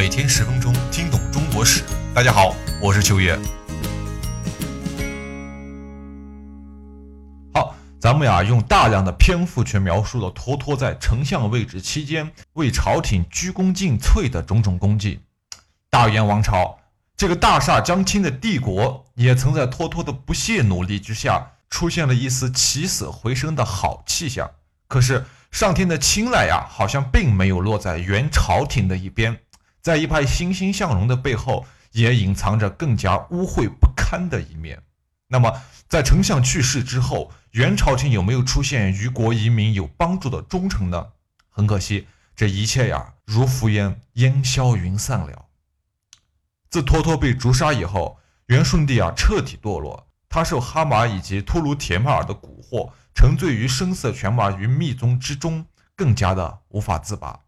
每天十分钟，听懂中国史。大家好，我是秋叶。好，咱们呀用大量的篇幅去描述了托托在丞相位置期间为朝廷鞠躬尽瘁的种种功绩。大元王朝这个大厦将倾的帝国，也曾在托托的不懈努力之下，出现了一丝起死回生的好气象。可是上天的青睐呀，好像并没有落在元朝廷的一边，在一派欣欣向荣的背后，也隐藏着更加污秽不堪的一面。那么，在丞相去世之后，元朝廷有没有出现于国移民有帮助的忠臣呢？很可惜，这一切呀，如浮烟，烟消云散了。自托托被诛杀以后，元顺帝啊彻底堕落，他受哈马以及突卢铁木儿的蛊惑。沉醉于声色犬马与密宗之中，更加的无法自拔。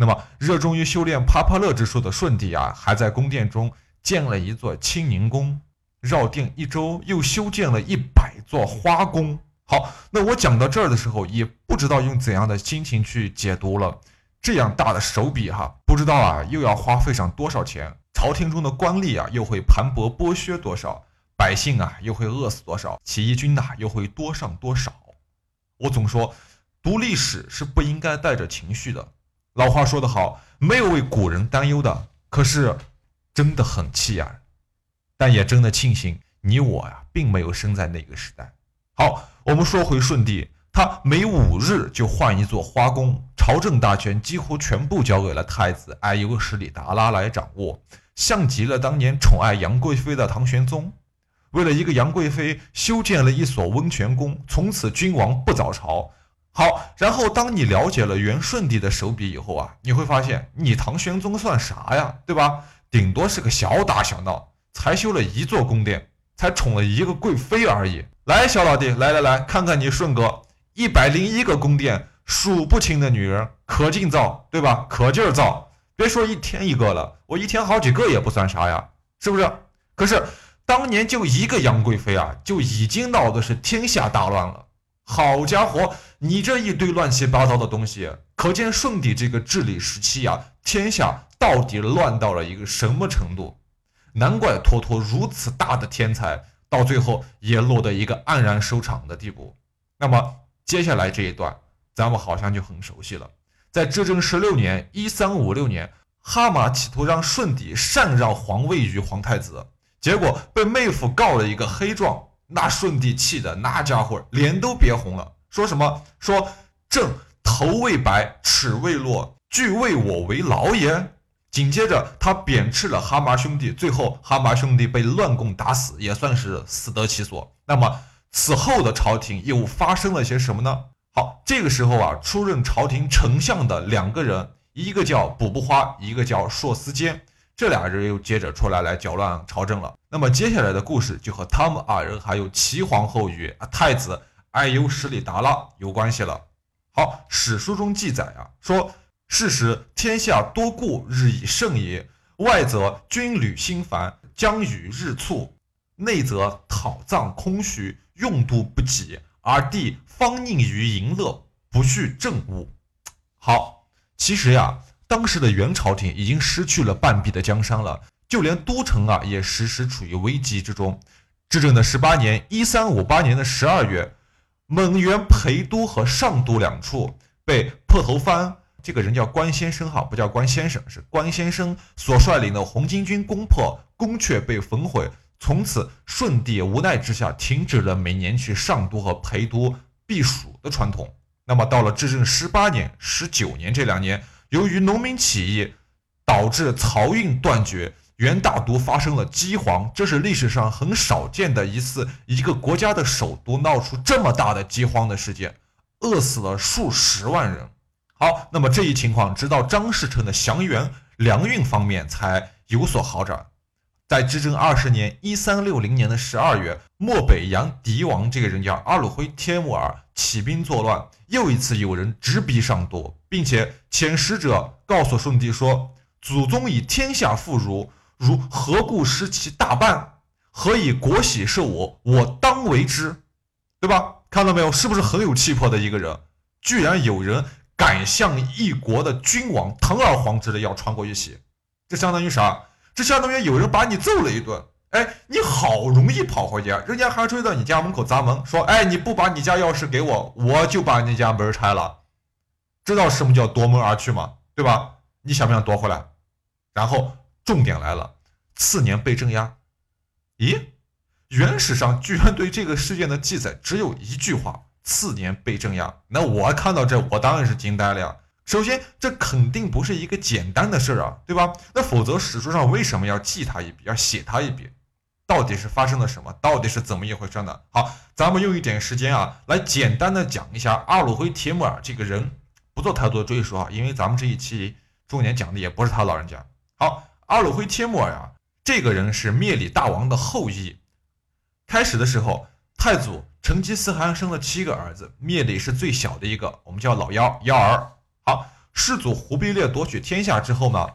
那么，热衷于修炼帕帕勒之术的舜帝啊，还在宫殿中建了一座清宁宫，绕殿一周又修建了一百座花宫。好，那我讲到这儿的时候，也不知道用怎样的心情去解读了。这样大的手笔哈，不知道啊又要花费上多少钱？朝廷中的官吏啊，又会盘剥剥削多少？百姓啊，又会饿死多少？起义军呐，又会多上多少？我总说，读历史是不应该带着情绪的。老话说得好，没有为古人担忧的。可是，真的很气呀，但也真的庆幸你我呀，并没有生在那个时代。好，我们说回舜帝，他每五日就换一座花宫，朝政大权几乎全部交给了太子爱优史里达拉来掌握，像极了当年宠爱杨贵妃的唐玄宗。为了一个杨贵妃，修建了一所温泉宫，从此君王不早朝。好，然后当你了解了元顺帝的手笔以后啊，你会发现你唐玄宗算啥呀，对吧？顶多是个小打小闹，才修了一座宫殿，才宠了一个贵妃而已。来，小老弟，来来来看看你顺哥，一百零一个宫殿，数不清的女人，可劲造，对吧？可劲儿造，别说一天一个了，我一天好几个也不算啥呀，是不是？可是。当年就一个杨贵妃啊，就已经闹的是天下大乱了。好家伙，你这一堆乱七八糟的东西，可见舜帝这个治理时期啊，天下到底乱到了一个什么程度？难怪托托如此大的天才，到最后也落得一个黯然收场的地步。那么接下来这一段，咱们好像就很熟悉了。在至正十六年（一三五六年），哈马企图让舜帝禅让皇位于皇太子。结果被妹夫告了一个黑状，那舜帝气的那家伙脸都憋红了，说什么说朕头未白，齿未落，俱为我为劳也。紧接着他贬斥了哈麻兄弟，最后哈麻兄弟被乱棍打死，也算是死得其所。那么此后的朝廷又发生了些什么呢？好，这个时候啊，出任朝廷丞相的两个人，一个叫补不花，一个叫硕思坚。这俩人又接着出来来搅乱朝政了。那么接下来的故事就和他们二人还有齐皇后与太子爱优史里达拉有关系了。好，史书中记载啊，说是时天下多故日以盛也，外则军旅兴繁，疆域日促；内则讨葬空虚，用度不给，而地方宁于淫乐，不恤政务。好，其实呀。当时的元朝廷已经失去了半壁的江山了，就连都城啊也时时处于危机之中。至正的十八年（一三五八年的十二月），蒙元陪都和上都两处被破头藩这个人叫关先生哈，不叫关先生，是关先生所率领的红巾军攻破，宫阙被焚毁。从此，舜帝无奈之下停止了每年去上都和陪都避暑的传统。那么，到了至正十八年、十九年这两年。由于农民起义导致漕运断绝，元大都发生了饥荒，这是历史上很少见的一次一个国家的首都闹出这么大的饥荒的事件，饿死了数十万人。好，那么这一情况直到张士诚的降元粮运方面才有所好转。在至正二十年（一三六零年的十二月），漠北洋狄王这个人叫阿鲁辉帖木儿起兵作乱，又一次有人直逼上都，并且遣使者告诉舜帝说：“祖宗以天下富如，如何故失其大半？何以国喜是我？我当为之，对吧？看到没有，是不是很有气魄的一个人？居然有人敢向一国的君王堂而皇之的要穿过一起。”这相当于啥？这相当于有人把你揍了一顿。哎，你好容易跑回家，人家还追到你家门口砸门，说：“哎，你不把你家钥匙给我，我就把你家门拆了。”知道什么叫夺门而去吗？对吧？你想不想夺回来？然后重点来了，次年被镇压。咦，原史上居然对这个事件的记载只有一句话：次年被镇压。那我看到这，我当然是惊呆了呀。首先，这肯定不是一个简单的事儿啊，对吧？那否则史书上为什么要记他一笔，要写他一笔？到底是发生了什么？到底是怎么一回事呢？好，咱们用一点时间啊，来简单的讲一下阿鲁灰铁木儿这个人，不做太多的赘述啊，因为咱们这一期重点讲的也不是他老人家。好，阿鲁灰铁木儿呀，这个人是灭里大王的后裔。开始的时候，太祖成吉思汗生了七个儿子，灭里是最小的一个，我们叫老幺幺儿。好，世祖忽必烈夺取天下之后呢？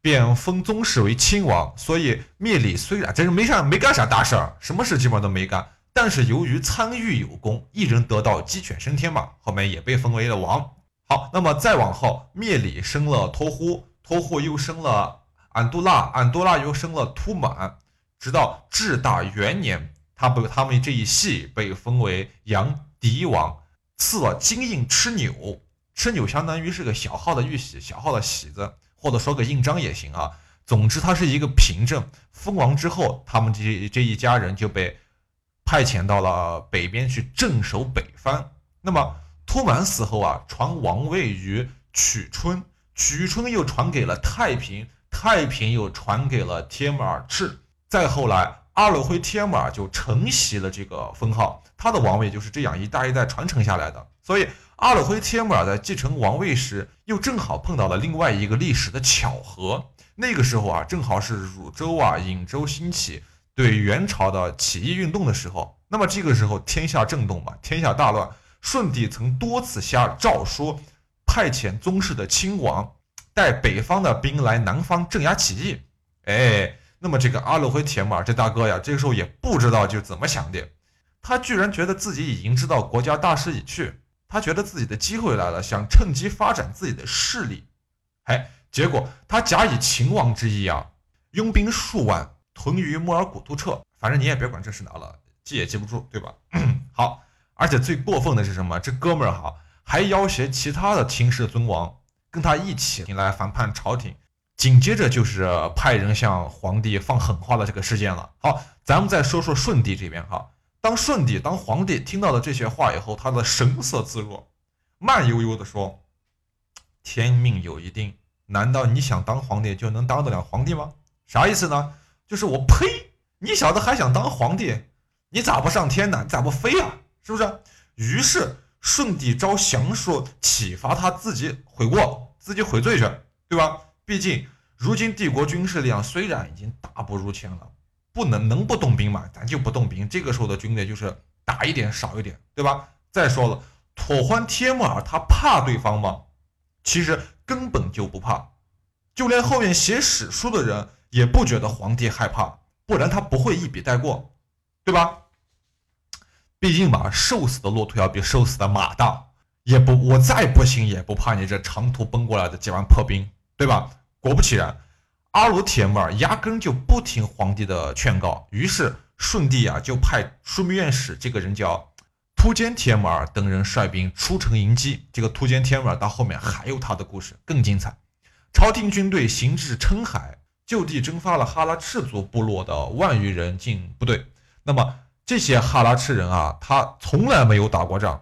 便封宗室为亲王，所以灭里虽然真是没啥没干啥大事儿，什么事基本上都没干，但是由于参与有功，一人得道鸡犬升天嘛，后面也被封为了王。好，那么再往后，灭里生了托呼，托呼又生了安杜拉，安杜拉又生了突满，直到至大元年，他被他们这一系被封为杨迪王，赐了金印螭纽，螭纽相当于是个小号的玉玺，小号的玺子。或者说个印章也行啊，总之它是一个凭证。封王之后，他们这这一家人就被派遣到了北边去镇守北方。那么突满死后啊，传王位于曲春，曲春又传给了太平，太平又传给了帖木儿赤。再后来，阿勒辉帖木儿就承袭了这个封号，他的王位就是这样一代一代传承下来的。所以。阿勒辉帖木儿在继承王位时，又正好碰到了另外一个历史的巧合。那个时候啊，正好是汝州啊、颍州兴起对元朝的起义运动的时候。那么这个时候天下震动嘛，天下大乱。顺帝曾多次下诏书，派遣宗室的亲王带北方的兵来南方镇压起义。哎，那么这个阿勒辉铁木儿这大哥呀，这个时候也不知道就怎么想的，他居然觉得自己已经知道国家大势已去。他觉得自己的机会来了，想趁机发展自己的势力，哎，结果他假以秦王之意啊，拥兵数万屯于莫尔古都彻，反正你也别管这是哪了，记也记不住，对吧？好，而且最过分的是什么？这哥们儿哈还要挟其他的秦氏尊王跟他一起来反叛朝廷，紧接着就是派人向皇帝放狠话的这个事件了。好，咱们再说说舜帝这边哈。当舜帝当皇帝听到了这些话以后，他的神色自若，慢悠悠地说：“天命有一定，难道你想当皇帝就能当得了皇帝吗？啥意思呢？就是我呸！你小子还想当皇帝？你咋不上天呢？你咋不飞啊？是不是？”于是舜帝招降说，启发他自己悔过，自己悔罪去，对吧？毕竟如今帝国军事力量虽然已经大不如前了。不能能不动兵吗？咱就不动兵。这个时候的军队就是打一点少一点，对吧？再说了，妥欢帖木儿他怕对方吗？其实根本就不怕，就连后面写史书的人也不觉得皇帝害怕，不然他不会一笔带过，对吧？毕竟吧，瘦死的骆驼要比瘦死的马大，也不我再不行也不怕你这长途奔过来的几万破兵，对吧？果不其然。阿鲁铁木儿压根就不听皇帝的劝告，于是顺帝啊就派枢密院使这个人叫突坚铁木儿等人率兵出城迎击。这个突坚铁木儿到后面还有他的故事更精彩。朝廷军队行至称海，就地征发了哈拉赤族部落的万余人进部队。那么这些哈拉赤人啊，他从来没有打过仗，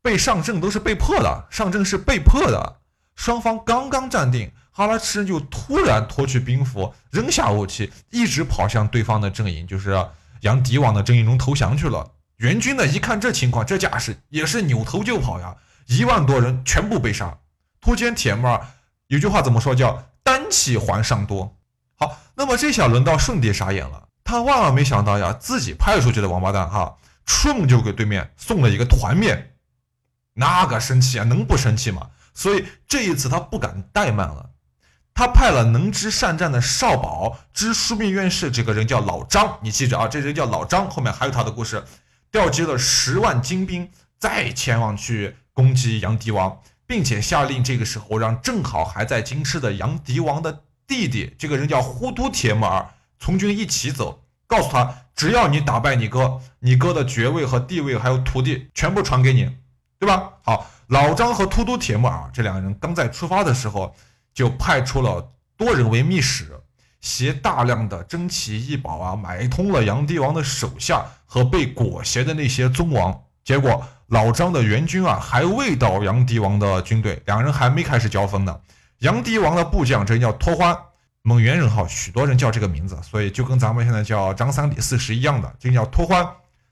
被上阵都是被迫的，上阵是被迫的。双方刚刚站定。哈拉赤人就突然脱去兵符，扔下武器，一直跑向对方的阵营，就是杨迪王的阵营中投降去了。援军呢，一看这情况，这架势也是扭头就跑呀，一万多人全部被杀。突坚铁木儿有句话怎么说？叫单骑还上多。好，那么这下轮到顺帝傻眼了，他万万没想到呀，自己派出去的王八蛋哈，出门就给对面送了一个团灭，那个生气啊，能不生气吗？所以这一次他不敢怠慢了。他派了能知善战的少保知枢密院事，这个人叫老张，你记着啊，这人叫老张，后面还有他的故事。调集了十万精兵，再前往去攻击杨迪王，并且下令这个时候让正好还在京师的杨迪王的弟弟，这个人叫呼都铁木儿，从军一起走，告诉他，只要你打败你哥，你哥的爵位和地位还有土地全部传给你，对吧？好，老张和突突铁木儿这两个人刚在出发的时候，就派出了多人为密使，携大量的珍奇异宝啊，买通了杨帝王的手下和被裹挟的那些宗王。结果老张的援军啊，还未到杨帝王的军队，两人还没开始交锋呢。杨帝王的部将，这叫托欢，蒙元人哈，许多人叫这个名字，所以就跟咱们现在叫张三李四是一样的，这人叫托欢。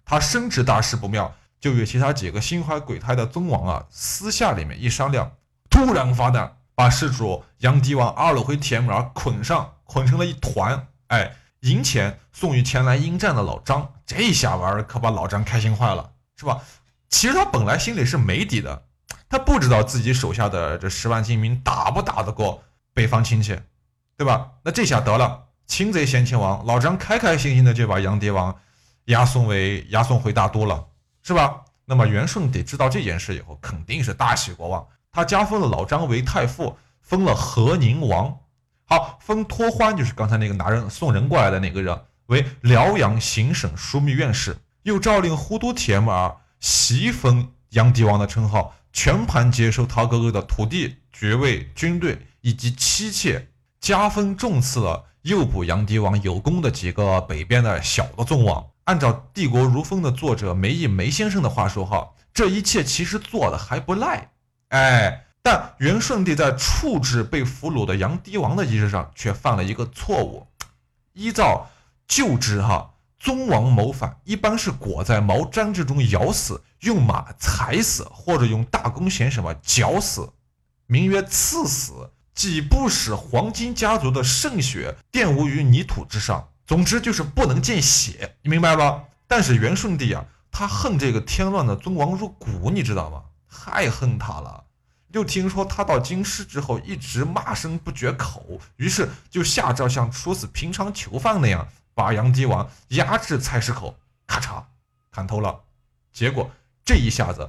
他深知大事不妙，就与其他几个心怀鬼胎的宗王啊，私下里面一商量，突然发难，把事主杨迪王阿鲁回铁木儿捆上，捆成了一团，哎，银钱送与前来应战的老张。这下玩儿可把老张开心坏了。是吧？其实他本来心里是没底的，他不知道自己手下的这十万精兵打不打得过北方亲戚，对吧？那这下得了，擒贼先擒王，老张开开心心的就把杨蝶王押送为押送回大都了，是吧？那么元顺帝知道这件事以后，肯定是大喜过望，他加封了老张为太傅，封了河宁王，好，封托欢就是刚才那个拿人送人过来的那个人为辽阳行省枢密院事。又诏令呼都铁木儿袭封杨帝王的称号，全盘接收他哥哥的土地、爵位、军队以及妻妾，加封重赐了诱捕杨帝王有功的几个北边的小的宗王。按照《帝国如风》的作者梅毅梅先生的话说，哈，这一切其实做的还不赖，哎，但元顺帝在处置被俘虏的杨帝王的仪式上却犯了一个错误。依照旧制，哈。宗王谋反，一般是裹在毛毡之中咬死，用马踩死，或者用大弓弦什么绞死，名曰赐死，即不使黄金家族的圣血玷污于泥土之上。总之就是不能见血，你明白吧？但是元顺帝啊，他恨这个添乱的宗王入骨，你知道吗？太恨他了。又听说他到京师之后一直骂声不绝口，于是就下诏像处死平常囚犯那样。把杨迪王押至菜市口，咔嚓砍头了。结果这一下子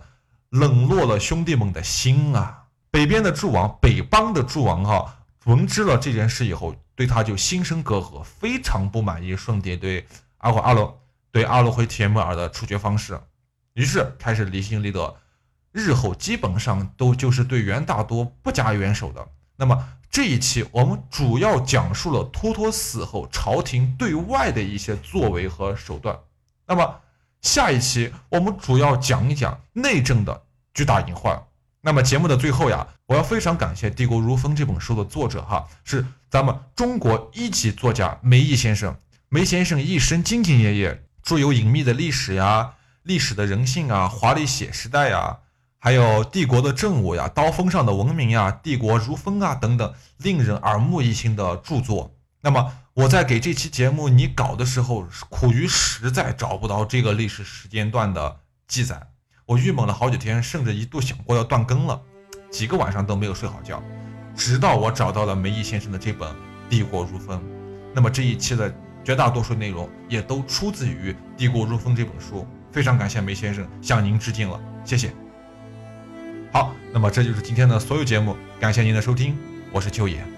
冷落了兄弟们的心啊！北边的诸王，北邦的诸王哈，闻知了这件事以后，对他就心生隔阂，非常不满意顺帝对阿火阿罗对阿罗回铁木儿的处决方式，于是开始离心离德，日后基本上都就是对元大都不加援手的。那么。这一期我们主要讲述了托托死后朝廷对外的一些作为和手段。那么下一期我们主要讲一讲内政的巨大隐患。那么节目的最后呀，我要非常感谢《帝国如风》这本书的作者哈，是咱们中国一级作家梅毅先生。梅先生一生兢兢业业，著有隐秘的历史呀、历史的人性啊、华丽写时代呀。还有帝国的政务呀，刀锋上的文明呀，帝国如风啊等等，令人耳目一新的著作。那么我在给这期节目拟稿的时候，苦于实在找不到这个历史时间段的记载，我郁闷了好几天，甚至一度想过要断更了，几个晚上都没有睡好觉，直到我找到了梅毅先生的这本《帝国如风》。那么这一期的绝大多数内容也都出自于《帝国如风》这本书，非常感谢梅先生，向您致敬了，谢谢。好，那么这就是今天的所有节目，感谢您的收听，我是秋野。